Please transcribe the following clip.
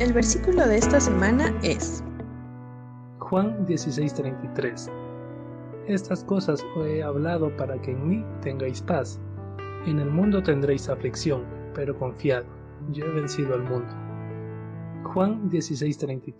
El versículo de esta semana es Juan 16:33 Estas cosas os he hablado para que en mí tengáis paz. En el mundo tendréis aflicción, pero confiad, yo he vencido al mundo. Juan 16:33